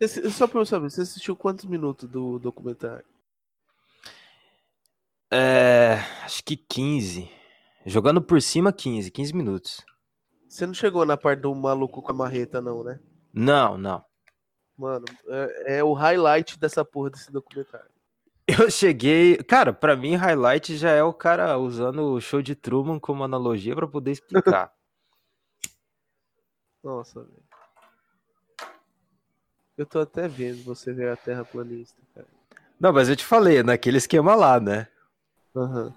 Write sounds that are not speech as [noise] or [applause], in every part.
Esse- Só pra eu saber, você assistiu quantos minutos do documentário? é, acho que 15. Jogando por cima, 15. 15 minutos. Você não chegou na parte do maluco com a marreta, não, né? Não, não. Mano, é, é o highlight dessa porra desse documentário. [laughs] Eu cheguei. Cara, pra mim, highlight já é o cara usando o show de Truman como analogia pra poder explicar. [laughs] Nossa, velho. Eu tô até vendo você ver a Terra planista, cara. não, mas eu te falei, naquele esquema lá, né? Aham.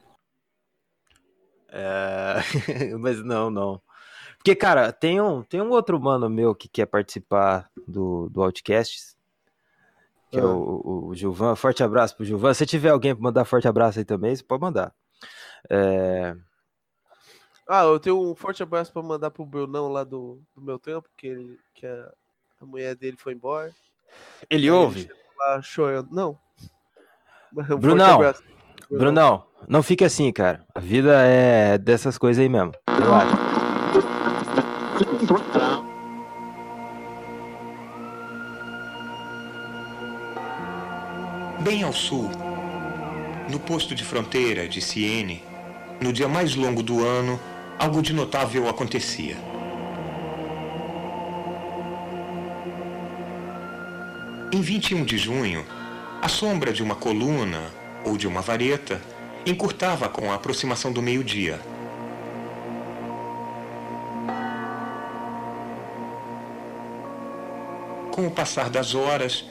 É, [laughs] mas não, não. Porque, cara, tem um, tem um outro mano meu que quer participar do, do Outcast, que é Ah. o, o, o Gilvan. Forte abraço pro Gilvan. Se tiver alguém pra mandar forte abraço aí também, você pode mandar. É, Ah, eu tenho um forte abraço pra mandar pro Brunão lá do, do meu trampo, que, ele, que a, a mulher dele foi embora. Ele Aí ouve? chegou Lá chorando. Não. Um Brunão. Brunão, não fique assim, cara. A vida é dessas coisas aí mesmo. Relaxa. Bem ao sul, no posto de fronteira de Siene, no dia mais longo do ano, algo de notável acontecia. Em 21 de junho, a sombra de uma coluna ou de uma vareta encurtava com a aproximação do meio-dia. Com o passar das horas,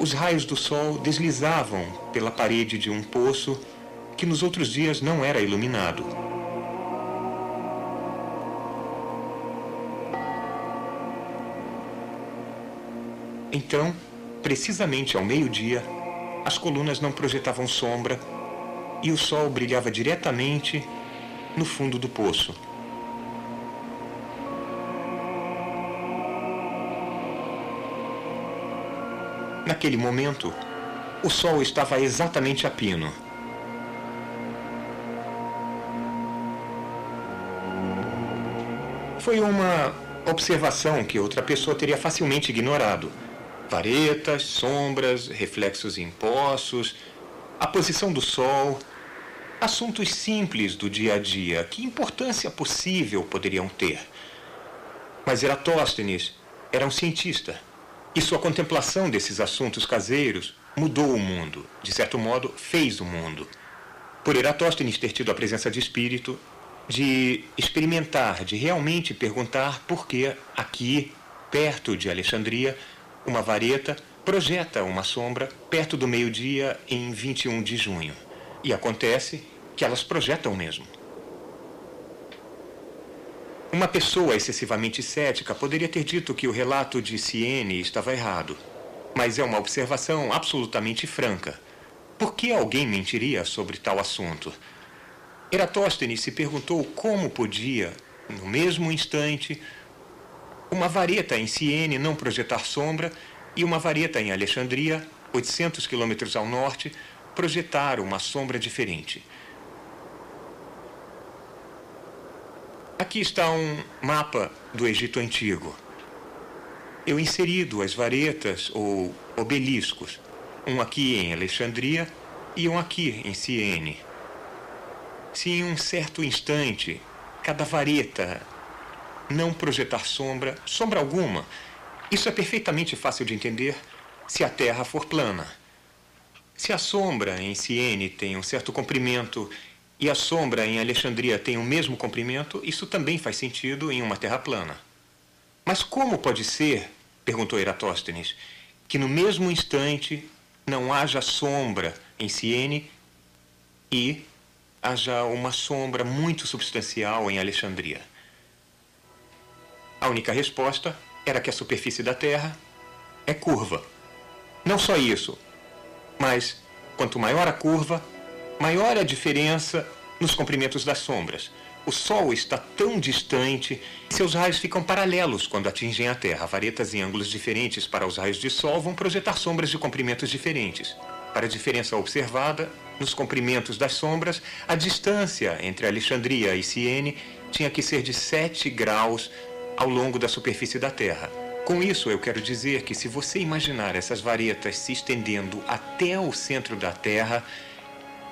os raios do sol deslizavam pela parede de um poço que nos outros dias não era iluminado. Então, precisamente ao meio-dia, as colunas não projetavam sombra e o sol brilhava diretamente no fundo do poço. Naquele momento, o sol estava exatamente a pino. Foi uma observação que outra pessoa teria facilmente ignorado. Varetas, sombras, reflexos em poços, a posição do sol, assuntos simples do dia a dia, que importância possível poderiam ter? Mas Eratóstenes era um cientista. E sua contemplação desses assuntos caseiros mudou o mundo, de certo modo, fez o mundo. Por Eratóstenes ter tido a presença de espírito, de experimentar, de realmente perguntar por que aqui, perto de Alexandria, uma vareta projeta uma sombra perto do meio-dia em 21 de junho. E acontece que elas projetam mesmo. Uma pessoa excessivamente cética poderia ter dito que o relato de Siene estava errado. Mas é uma observação absolutamente franca. Por que alguém mentiria sobre tal assunto? Eratóstenes se perguntou como podia, no mesmo instante, uma vareta em Siene não projetar sombra e uma vareta em Alexandria, 800 quilômetros ao norte, projetar uma sombra diferente. Aqui está um mapa do Egito Antigo. Eu inseri duas varetas ou obeliscos, um aqui em Alexandria e um aqui em Siene. Se em um certo instante cada vareta não projetar sombra, sombra alguma, isso é perfeitamente fácil de entender se a Terra for plana. Se a sombra em Siene tem um certo comprimento e a sombra em Alexandria tem o mesmo comprimento, isso também faz sentido em uma Terra plana. Mas como pode ser, perguntou Eratóstenes, que no mesmo instante não haja sombra em Siene e haja uma sombra muito substancial em Alexandria? A única resposta era que a superfície da Terra é curva. Não só isso, mas quanto maior a curva, maior a diferença nos comprimentos das sombras. O Sol está tão distante que seus raios ficam paralelos quando atingem a Terra. Varetas em ângulos diferentes para os raios de Sol vão projetar sombras de comprimentos diferentes. Para a diferença observada, nos comprimentos das sombras, a distância entre Alexandria e Siene tinha que ser de 7 graus ao longo da superfície da Terra. Com isso, eu quero dizer que se você imaginar essas varetas se estendendo até o centro da Terra,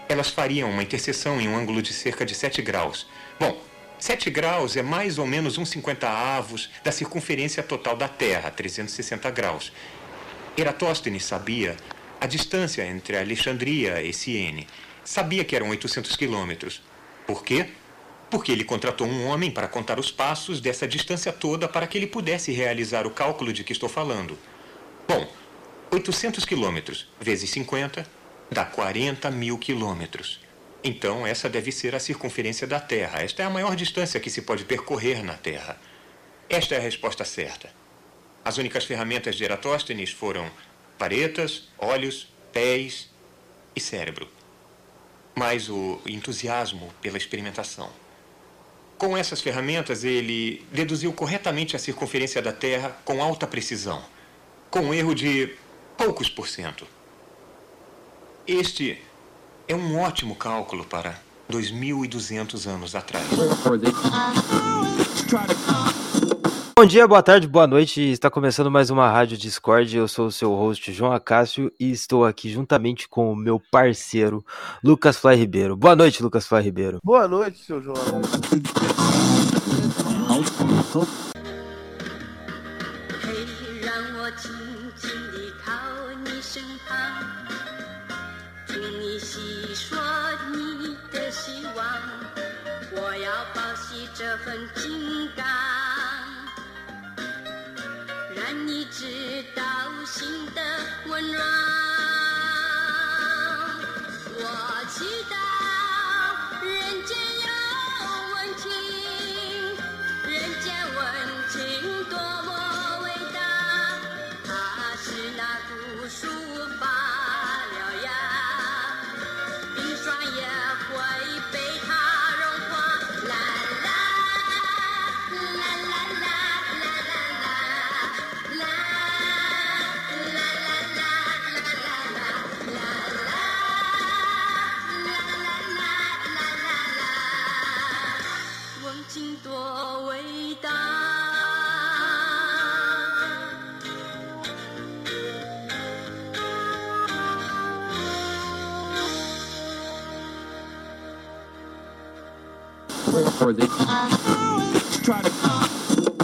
elas fariam uma interseção em um ângulo de cerca de 7 graus. Bom, 7 graus é mais ou menos uns 50 avos da circunferência total da Terra, 360 graus. Eratóstenes sabia a distância entre Alexandria e Siene. Sabia que eram 800 quilômetros. Por quê? Porque ele contratou um homem para contar os passos dessa distância toda para que ele pudesse realizar o cálculo de que estou falando. Bom, 800 quilômetros vezes 50 dá 40 mil quilômetros. Então, essa deve ser a circunferência da Terra. Esta é a maior distância que se pode percorrer na Terra. Esta é a resposta certa. As únicas ferramentas de Eratóstenes foram varetas, olhos, pés e cérebro. Mais o entusiasmo pela experimentação. Com essas ferramentas, ele deduziu corretamente a circunferência da Terra com alta precisão, com um erro de poucos por cento. Este é um ótimo cálculo para 2.200 anos atrás. Bom dia, boa tarde, boa noite. Está começando mais uma Rádio Discord. Eu sou o seu host, João Acácio, e estou aqui juntamente com o meu parceiro, Lucas Fly Ribeiro. Boa noite, Lucas Fly Ribeiro. Boa noite, seu João. run, run.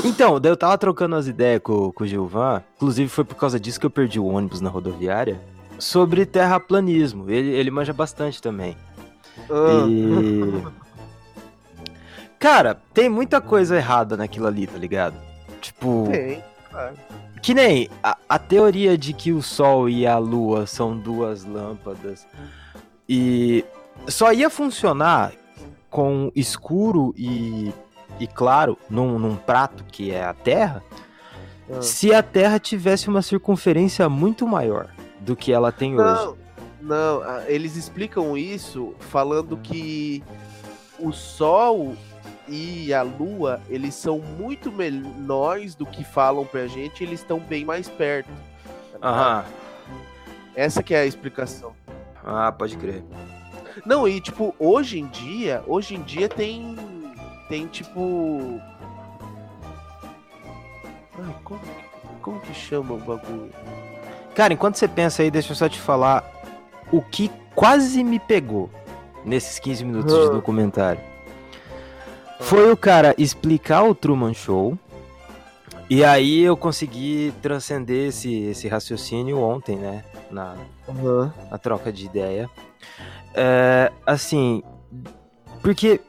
Então, daí eu tava trocando as ideias com, com o Gilvan, inclusive foi por causa disso que eu perdi o ônibus na rodoviária, sobre terraplanismo. Ele, ele manja bastante também. Ah, E. Cara, tem muita coisa errada naquilo ali, tá ligado? Tipo. Tem, claro. Que nem a, a teoria de que o Sol e a Lua são duas lâmpadas e só ia funcionar com escuro e, e claro num, num prato que é a Terra Ah. se a Terra tivesse uma circunferência muito maior do que ela tem hoje. Não, não, ah, eles explicam isso falando que o Sol e a Lua, eles são muito menores do que falam pra gente, eles estão bem mais perto. Aham. Essa que é a explicação. Ah, pode crer. Não, e tipo, hoje em dia, hoje em dia tem tem tipo Ai, como que, como que chama o bagulho? Cara, enquanto você pensa aí, deixa eu só te falar o que quase me pegou nesses 15 minutos de Ah. documentário. Foi o cara explicar o Truman Show. E aí eu consegui transcender esse, esse raciocínio ontem, né? Na, Aham. na troca de ideia. É, assim, porque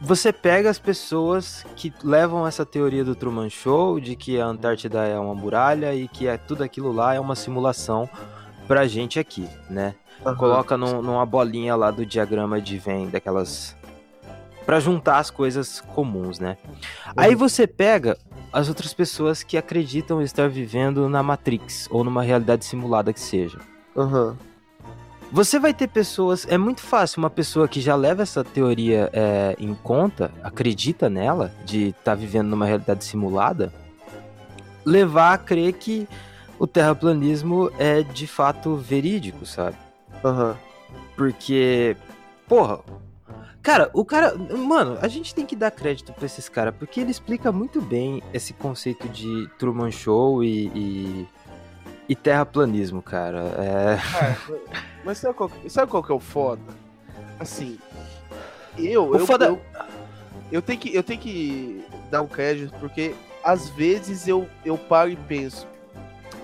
você pega as pessoas que levam essa teoria do Truman Show de que a Antártida é uma muralha e que é tudo aquilo lá é uma simulação pra gente aqui, né? Aham. Coloca num- numa bolinha lá do diagrama de Venn, daquelas Pra juntar as coisas comuns, né? Aí você pega as outras pessoas que acreditam estar vivendo na Matrix ou numa realidade simulada que seja. Aham. Você vai ter pessoas. É muito fácil uma pessoa que já leva essa teoria é, em conta, acredita nela, de estar vivendo numa realidade simulada, levar a crer que o terraplanismo é de fato verídico, sabe? Aham. Porque, porra, Cara, o cara. Mano, a gente tem que dar crédito pra esses caras, porque ele explica muito bem esse conceito de Truman Show e. e, e terraplanismo, cara. É. Cara, mas sabe qual, sabe qual que é o foda? Assim, eu. O eu, foda- eu, eu tenho que, eu tenho que dar um crédito, porque às vezes eu, eu paro e penso.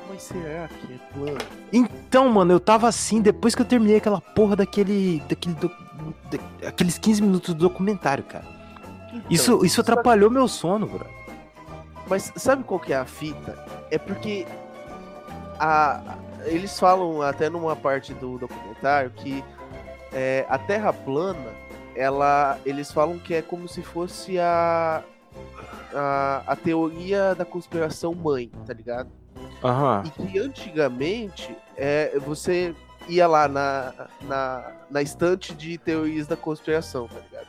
Mas será que é plano? Então, mano, eu tava assim depois que eu terminei aquela porra daquele. daquele do- aqueles 15 minutos do documentário, cara. Então, Isso, isso atrapalhou meu sono, bro. Mas sabe qual que é a fita? É porque a, eles falam até numa parte do documentário que é, a Terra plana, ela, eles falam que é como se fosse a, a, a teoria da conspiração mãe, tá ligado? Aham. E que antigamente é, você ia lá na, na, na estante de teorias da conspiração, tá ligado?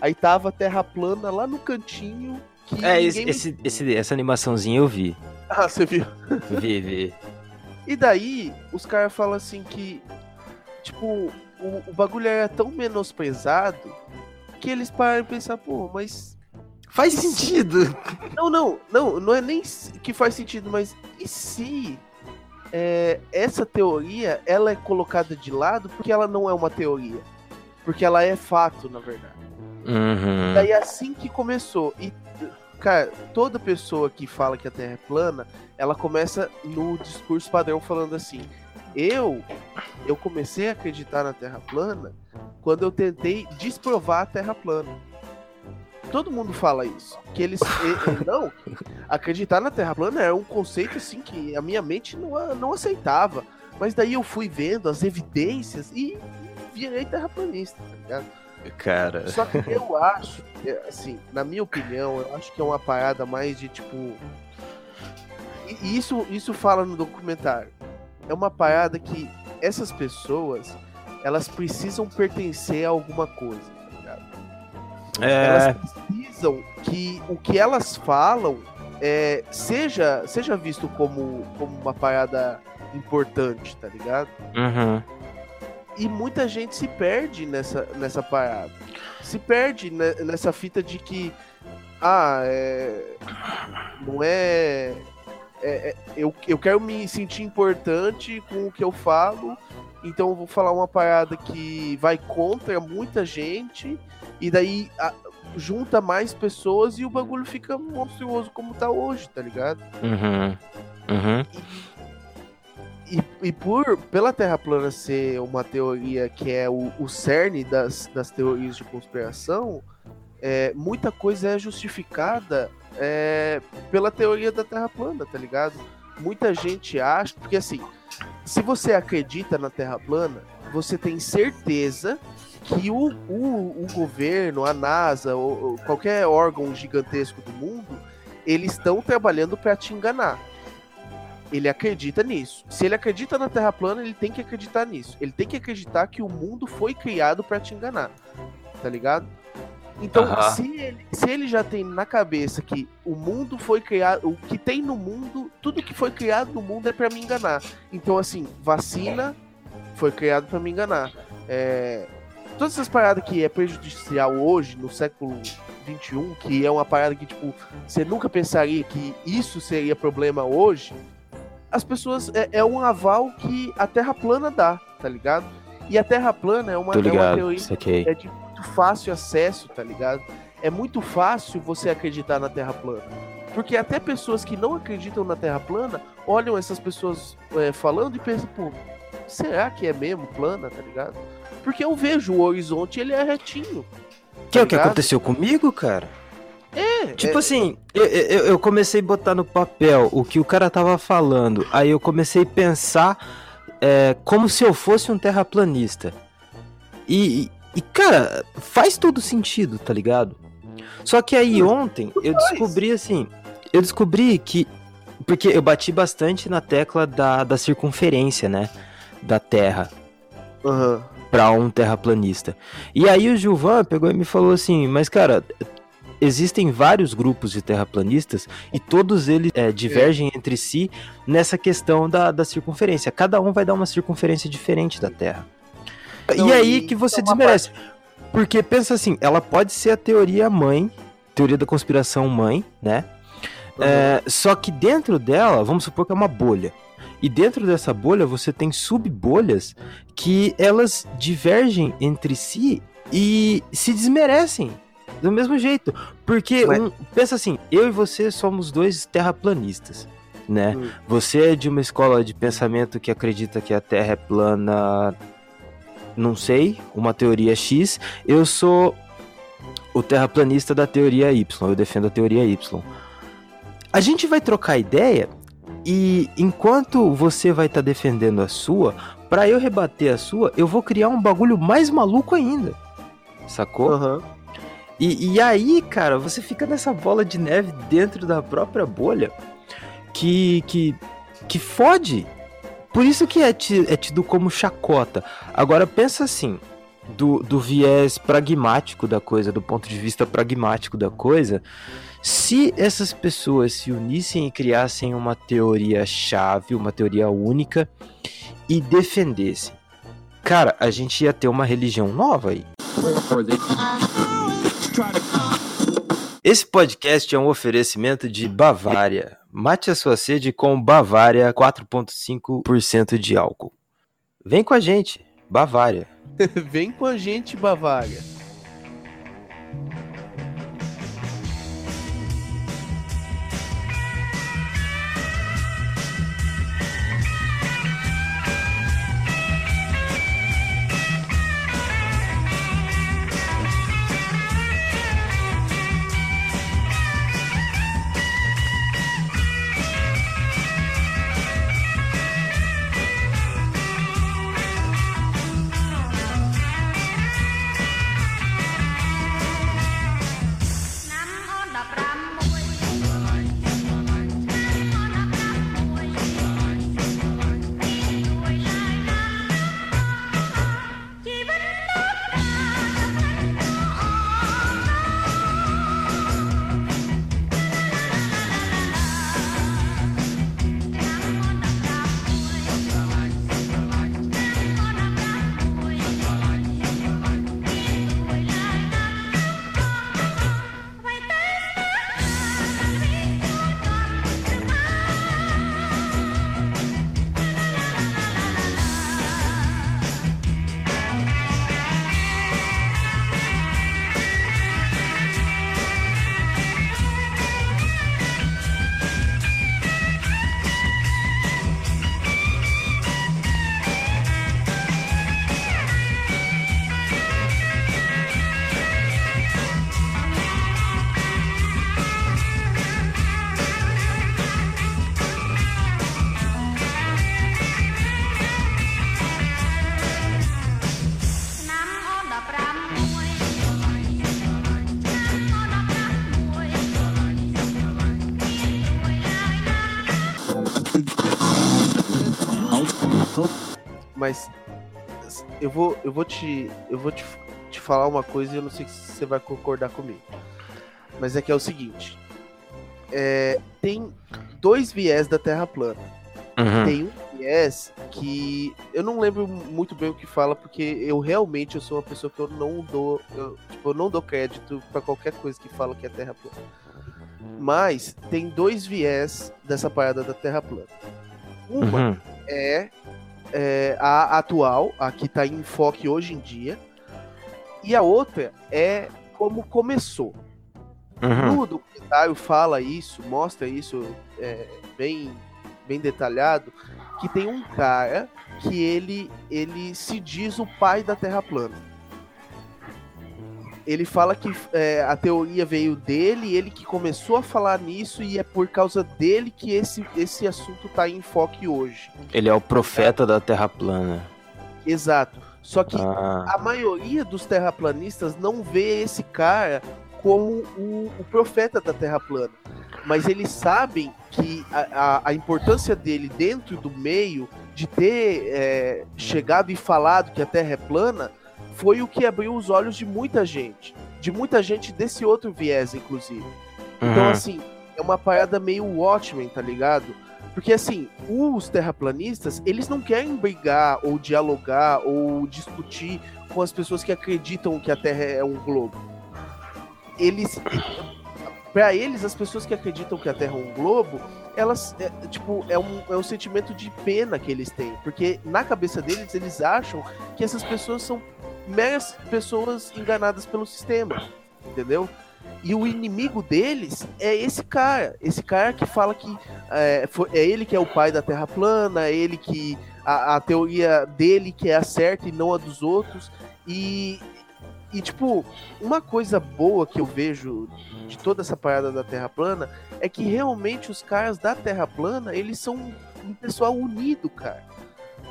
Aí tava a Terra plana lá no cantinho que É, esse, esse- esse- essa animaçãozinha eu vi. Ah, você viu? Vi, vi. E daí, os caras falam assim que, tipo, o, o bagulho era tão menosprezado que eles pararam e pensar, pô, mas. Faz sentido. Não, não, não, não é nem que faz sentido, mas e se é, essa teoria ela é colocada de lado porque ela não é uma teoria? Porque ela é fato, na verdade. Uhum. Daí é assim que começou. E, cara, toda pessoa que fala que a Terra é plana, ela começa no discurso padrão falando assim: eu, eu comecei a acreditar na Terra plana quando eu tentei desprovar a Terra plana. Todo mundo fala isso. Que eles. [laughs] e- não, acreditar na Terra plana era um conceito assim que a minha mente não, não aceitava. Mas daí eu fui vendo as evidências e virei terraplanista, tá ligado? Cara. Só que eu [laughs] acho, é, assim, na minha opinião, eu acho que é uma parada mais de tipo. E isso, isso fala no documentário. É uma parada que essas pessoas elas precisam pertencer a alguma coisa? É. Elas precisam que o que elas falam é, seja, seja visto como, como uma parada importante, tá ligado? Uhum. E muita gente se perde nessa, nessa parada. Se perde ne- nessa fita de que, ah, é, não é, é- é- eu, eu quero me sentir importante com o que eu falo, então eu vou falar uma parada que vai contra muita gente, e daí a- junta mais pessoas e o bagulho fica monstruoso como tá hoje, tá ligado? Uhum. Uhum. E, e por pela Terra plana ser uma teoria que é o, o cerne das, das teorias de conspiração, é, muita coisa é justificada é, pela teoria da Terra plana, tá ligado? Muita gente acha, porque assim, se você acredita na Terra plana, você tem certeza que o, o, o governo, a NASA, ou, ou qualquer órgão gigantesco do mundo, eles estão trabalhando para te enganar. Ele acredita nisso. Se ele acredita na Terra plana, ele tem que acreditar nisso. Ele tem que acreditar que o mundo foi criado para te enganar. Tá ligado? Então, Aham. se, ele, se ele já tem na cabeça que o mundo foi criado, o que tem no mundo, tudo que foi criado no mundo é para me enganar. Então, assim, vacina foi criado para me enganar. É, todas essas paradas que é prejudicial hoje, no século 21, que é uma parada que, tipo, você nunca pensaria que isso seria problema hoje, as pessoas. É, é um aval que a Terra plana dá, tá ligado? E a Terra plana é uma, é uma teoria é de muito fácil acesso, tá ligado? É muito fácil você acreditar na Terra plana. Porque até pessoas que não acreditam na Terra plana olham essas pessoas é, falando e pensam, pô, será que é mesmo plana, tá ligado? Porque eu vejo o horizonte ele é retinho. Que é o que ligado? aconteceu comigo, cara? É, Tipo é, assim, eu, eu, eu comecei a botar no papel o que o cara tava falando. Aí eu comecei a pensar é, como se eu fosse um terraplanista. E, e- cara, faz todo sentido, tá ligado? Só que aí ontem eu descobri assim. Eu descobri que. Porque eu bati bastante na tecla da, da circunferência, né? Da Terra aham. Para um terraplanista. E aí o Gilvan pegou e me falou assim, mas cara, existem vários grupos de terraplanistas e todos eles é, divergem entre si nessa questão da, da circunferência. Cada um vai dar uma circunferência diferente da Terra. Não, e aí que você é desmerece. Porque pensa assim, ela pode ser a teoria mãe, teoria da conspiração mãe, né? É, só que dentro dela, vamos supor que é uma bolha. E dentro dessa bolha você tem sub-bolhas que elas divergem entre si e se desmerecem do mesmo jeito. Porque, um- pensa assim, eu e você somos dois terraplanistas, né? Hum. Você é de uma escola de pensamento que acredita que a Terra é plana, não sei, uma teoria X. Eu sou o terraplanista da teoria Y, eu defendo a teoria Y. A gente vai trocar ideia e enquanto você vai estar defendendo a sua, pra eu rebater a sua, eu vou criar um bagulho mais maluco ainda. Sacou? Aham. E, e aí, cara, você fica nessa bola de neve dentro da própria bolha que, que, que fode. Por isso que é, é tido como chacota. Agora, pensa assim, do, do viés pragmático da coisa, do ponto de vista pragmático da coisa, se essas pessoas se unissem e criassem uma teoria chave, uma teoria única e defendessem, cara, a gente ia ter uma religião nova aí. Esse podcast é um oferecimento de Bavária. Mate a sua sede com Bavária 4,5% de álcool. Vem com a gente, Bavária. [laughs] Vem com a gente, Bavária. Mas eu vou, eu vou te, eu vou te, te falar uma coisa e eu não sei se você vai concordar comigo. Mas é que é o seguinte: é, tem dois viés da Terra plana. Uhum. Tem um viés que eu não lembro muito bem o que fala porque eu realmente eu sou uma pessoa que eu não dou, eu, tipo, eu não dou crédito pra qualquer coisa que fala que é Terra plana. Mas tem dois viés dessa parada da Terra plana. Uma Uhum. é, é, a atual, a que está em enfoque hoje em dia, e a outra é como começou. Uhum. No documentário fala isso, mostra isso é, bem, bem detalhado, que tem um cara que ele, ele se diz o pai da Terra plana. Ele fala que é, a teoria veio dele, ele que começou a falar nisso, e é por causa dele que esse, esse assunto está em enfoque hoje. Ele é o profeta da Terra plana. Exato. Só que Ah. a maioria dos terraplanistas não vê esse cara como o, o profeta da Terra plana. Mas eles sabem que a, a- a importância dele dentro do meio, de ter é, chegado e falado que a Terra é plana, foi o que abriu os olhos de muita gente. De muita gente desse outro viés, inclusive. Então, Uhum. assim, é uma parada meio Watchmen, tá ligado? Porque, assim, os terraplanistas, eles não querem brigar ou dialogar ou discutir com as pessoas que acreditam que a Terra é um globo. Eles. Pra eles, as pessoas que acreditam que a Terra é um globo, elas. É, tipo, é um, é um sentimento de pena que eles têm. Porque na cabeça deles, eles acham que essas pessoas são meras pessoas enganadas pelo sistema. Entendeu? E o inimigo deles é esse cara. Esse cara que fala que é, foi- é ele que é o pai da Terra plana, é ele que. A, a teoria dele que é a certa e não a dos outros. E, e, tipo, uma coisa boa que eu vejo de toda essa parada da Terra plana é que realmente os caras da Terra plana, eles são um pessoal unido, cara.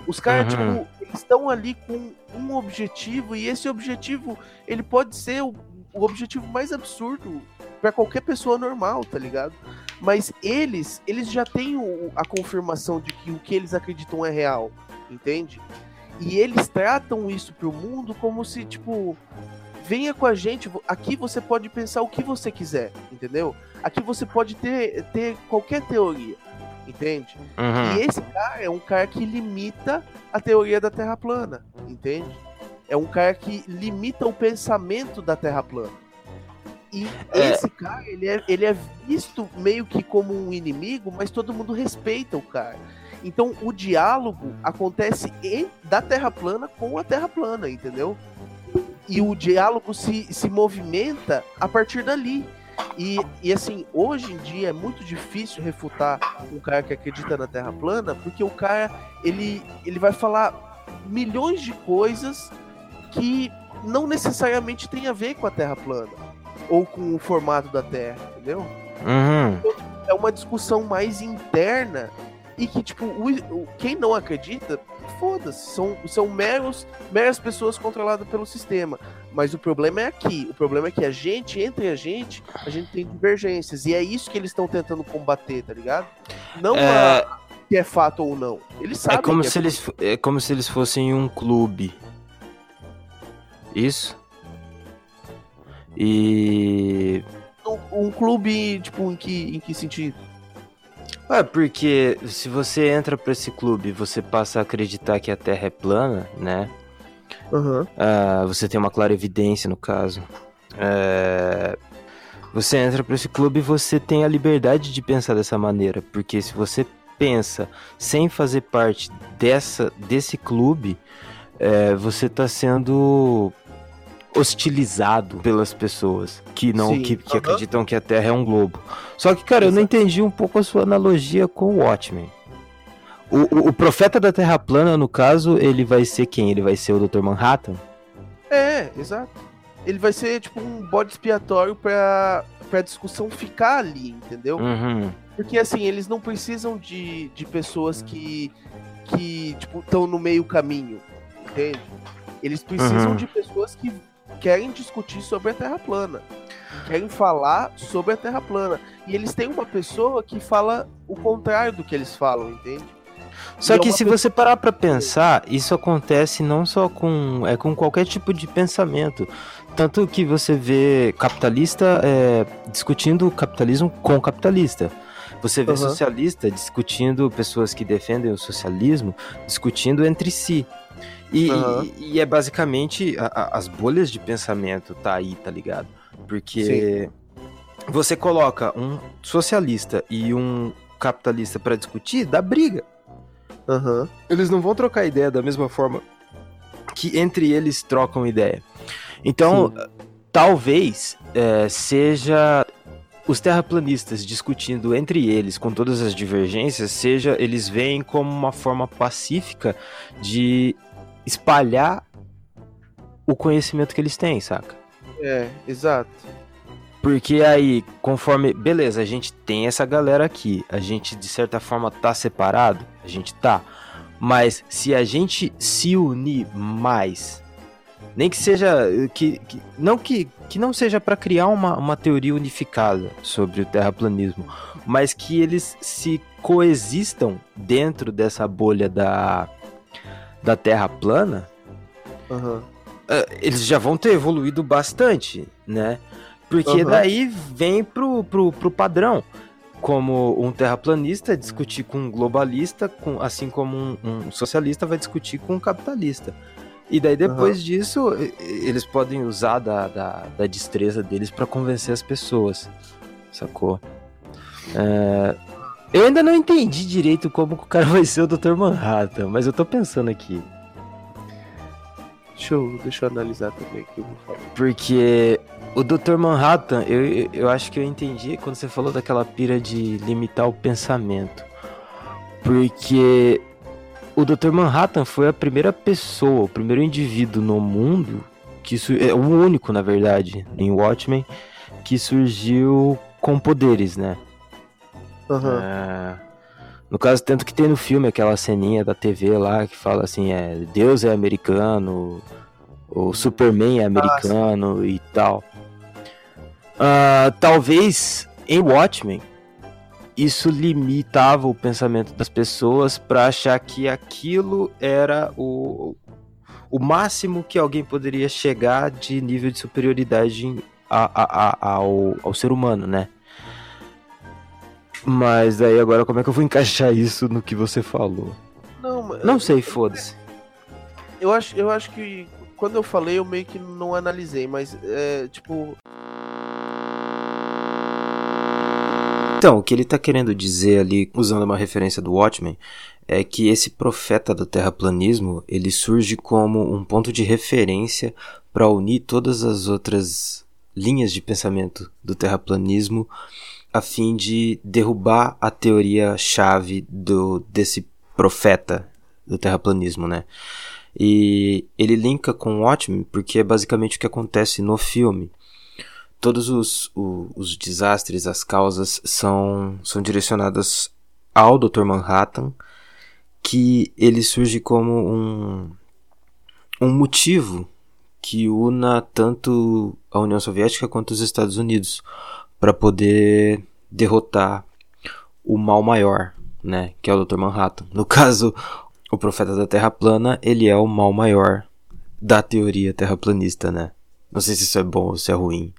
Os caras, Uhum. tipo, estão ali com um objetivo e esse objetivo, ele pode ser o, o objetivo mais absurdo pra qualquer pessoa normal, tá ligado? Mas eles, eles já têm o- a confirmação de que o que eles acreditam é real, entende? E eles tratam isso pro mundo como se, tipo, venha com a gente, aqui você pode pensar o que você quiser, entendeu? Aqui você pode ter, ter qualquer teoria, entende? Uhum. E esse cara é um cara que limita a teoria da Terra plana, entende? É um cara que limita o pensamento da Terra plana. E É. esse cara, ele é, ele é visto meio que como um inimigo, mas todo mundo respeita o cara. Então o diálogo acontece em- da Terra plana com a Terra plana, entendeu? E o diálogo se, se movimenta a partir dali. E, e assim, hoje em dia é muito difícil refutar um cara que acredita na Terra plana, porque o cara ele, ele vai falar milhões de coisas que não necessariamente tem a ver com a Terra plana ou com o formato da Terra, entendeu? Uhum. É uma discussão mais interna e que, tipo, o, o- quem não acredita, foda-se, são, são meros, meras pessoas controladas pelo sistema. Mas o problema é aqui, o problema é que a gente, entre a gente, a gente tem divergências. E é isso que eles estão tentando combater, tá ligado? Não É, a, que é fato ou não. Eles sabem é como se eles fo- é como se eles fossem um clube. Isso? E um, um clube, tipo, em que, em que sentido? É, porque se você entra pra esse clube e você passa a acreditar que a Terra é plana, né? Aham. Ah, você tem uma clara evidência no caso. É, Você entra pra esse clube e você tem a liberdade de pensar dessa maneira. Porque se você pensa sem fazer parte dessa, desse clube, é, você tá sendo hostilizado pelas pessoas que não Sim. que, que Aham. acreditam que a Terra é um globo. Só que, cara, eu não Exato. entendi um pouco a sua analogia com o Watchmen. O, o, o profeta da Terra plana, no caso, ele vai ser quem? Ele vai ser o Dr. Manhattan? É, exato. Ele vai ser, tipo, um bode expiatório pra, pra discussão ficar ali, entendeu? Uhum. Porque assim, eles não precisam de, de pessoas que, que tipo, estão no meio caminho, entende? Eles precisam Uhum. de pessoas que querem discutir sobre a Terra plana. que Querem falar sobre a Terra plana. E eles têm uma pessoa que fala o contrário do que eles falam, entende? Só E é que uma se pessoa- você parar pra pensar, isso acontece não só com é com qualquer tipo de pensamento. Tanto que você vê capitalista é, discutindo capitalismo com capitalista. Você vê Aham. socialista discutindo pessoas que defendem o socialismo, discutindo entre si. E, Aham. e- e é basicamente a- a- as bolhas de pensamento tá aí, tá ligado? Porque você coloca um socialista e um capitalista pra discutir, dá briga Aham. eles não vão trocar ideia da mesma forma que entre eles trocam ideia. Então, talvez é, seja os terraplanistas discutindo entre eles, com todas as divergências, seja eles veem como uma forma pacífica de espalhar o conhecimento que eles têm, saca? É, exato. Porque aí, conforme. Beleza, a gente tem essa galera aqui. A gente, de certa forma, tá separado. A gente tá. Mas se a gente se unir mais. Nem que seja. Que, que- não que, que não seja para criar uma, uma teoria unificada sobre o terraplanismo. Mas que eles se coexistam dentro dessa bolha da, da Terra plana ah, eles já vão ter evoluído bastante, né? Porque Aham. daí vem pro, pro, pro padrão. Como um terraplanista discutir com um globalista, com, assim como um, um socialista vai discutir com um capitalista. E daí depois disso, e- e- eles podem usar da, da, da destreza deles pra convencer as pessoas. Sacou? É, Eu ainda não entendi direito como o cara vai ser o Dr. Manhattan, mas eu tô pensando aqui. Deixa eu, deixa eu analisar também o que eu vou falar. Porque o Dr. Manhattan, eu, eu- acho que eu entendi quando você falou daquela pira de limitar o pensamento. Porque o Dr. Manhattan foi a primeira pessoa, o primeiro indivíduo no mundo, que é o único, na verdade, em Watchmen, que surgiu com poderes, né? Aham. É, No caso, tanto que tem no filme aquela ceninha da TV lá que fala assim, é Deus é americano, o Superman é americano e tal. Ah, talvez em Watchmen isso limitava o pensamento das pessoas pra achar que aquilo era o, o máximo que alguém poderia chegar de nível de superioridade a- a- a- ao, ao ser humano, né? Mas daí agora como é que eu vou encaixar isso no que você falou? Não, mas- Não sei, foda-se. Eu acho, eu acho que quando eu falei, eu meio que não analisei, mas é tipo. Então, o que ele tá querendo dizer ali, usando uma referência do Watchmen, é que esse profeta do terraplanismo, ele surge como um ponto de referência para unir todas as outras linhas de pensamento do terraplanismo a fim de derrubar a teoria chave do desse profeta do terraplanismo, né? E ele linka com o Watchmen porque é basicamente o que acontece no filme todos os, o- os desastres, as causas são, são direcionadas ao Dr. Manhattan, que ele surge como um, um motivo que una tanto a União Soviética quanto os Estados Unidos para poder derrotar o mal maior, né, que é o Dr. Manhattan. No [laughs] caso, o profeta da Terra plana, ele é o mal maior da teoria terraplanista, né? Não sei se isso é bom ou se é ruim.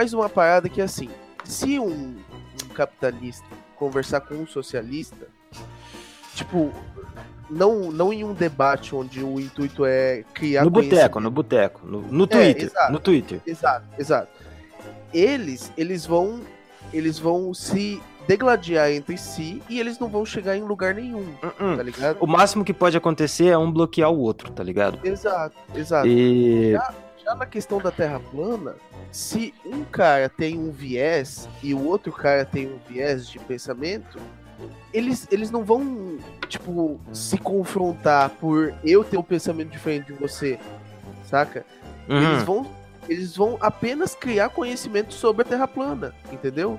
Mais uma parada que assim, se um, um capitalista conversar com um socialista, tipo, não, não em um debate onde o intuito é criar No boteco, no boteco, no, no É, Twitter, exato. no Twitter. Exato, exato. Eles, eles vão, eles vão se degladiar entre si e eles não vão chegar em lugar nenhum, Hum, tá ligado? O máximo que pode acontecer é um bloquear o outro, tá ligado? Exato, exato. E Já na questão da Terra plana, se um cara tem um viés e o outro cara tem um viés de pensamento, eles, eles não vão, tipo, se confrontar por eu ter um pensamento diferente de você. saca? Uhum. Eles vão eles vão apenas criar conhecimento sobre a Terra plana, entendeu?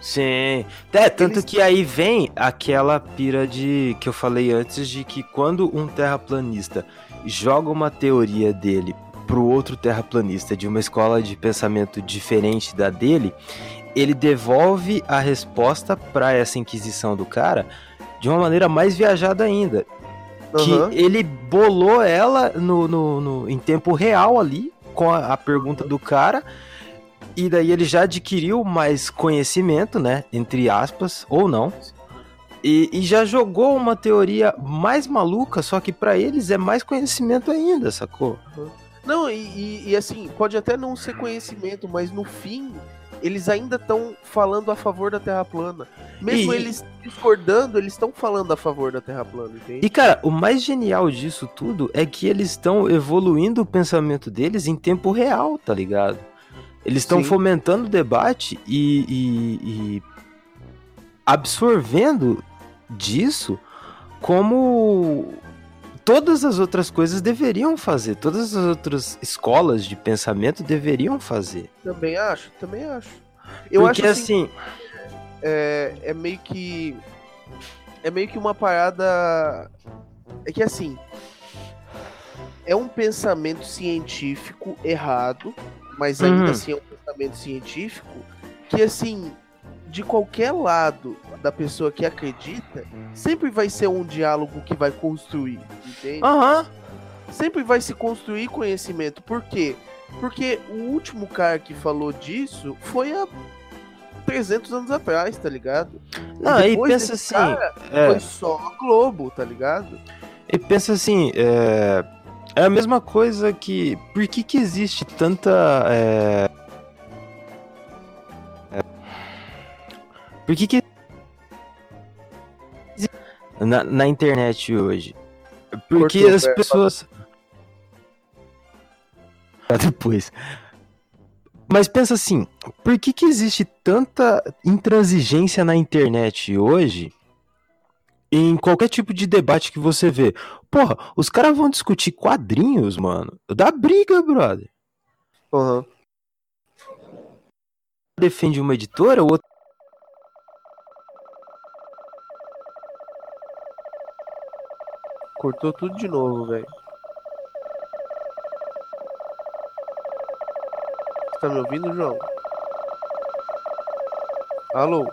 Sim. É, tanto Eles- que aí vem aquela pira de que eu falei antes de que quando um terraplanista joga uma teoria dele pro outro terraplanista de uma escola de pensamento diferente da dele, ele devolve a resposta pra essa inquisição do cara de uma maneira mais viajada ainda. Que Aham. ele bolou ela no, no- no- em tempo real ali, com a, a pergunta do cara. E daí ele já adquiriu mais conhecimento, né? Entre aspas, ou não. E, e já jogou uma teoria mais maluca, só que pra eles é mais conhecimento ainda, sacou? Não, e, e- e assim, pode até não ser conhecimento, mas no fim, eles ainda estão falando a favor da Terra plana. Mesmo E- eles discordando, eles estão falando a favor da Terra plana, entende? E cara, o mais genial disso tudo é que eles estão evoluindo o pensamento deles em tempo real, tá ligado? Eles estão fomentando o debate e, e- e absorvendo disso como todas as outras coisas deveriam fazer, todas as outras escolas de pensamento deveriam fazer. Também acho, também acho. Eu Porque acho assim, assim, é, é meio que. É meio que uma parada. É que assim. É um pensamento científico errado, mas ainda Uhum. assim é um pensamento científico que, assim, de qualquer lado da pessoa que acredita, sempre vai ser um diálogo que vai construir, entende? aham, sempre vai se construir conhecimento. Por quê? Porque o último cara que falou disso foi há 300 anos atrás, tá ligado? não, aí depois pensa assim, cara, é, Foi só a Globo, tá ligado? E pensa assim, é, é a mesma coisa que. Por que, que existe tanta. é, por que, que. Na, na internet hoje? Porque Cortou, as é, pessoas. Ah, Depois. Mas pensa assim, por que, que existe tanta intransigência na internet hoje em qualquer tipo de debate que você vê? Porra, os caras vão discutir quadrinhos, mano. Dá briga, brother. Aham. Defende uma editora, o outro. Cortou tudo de novo, velho. Tá me ouvindo, João? Alô?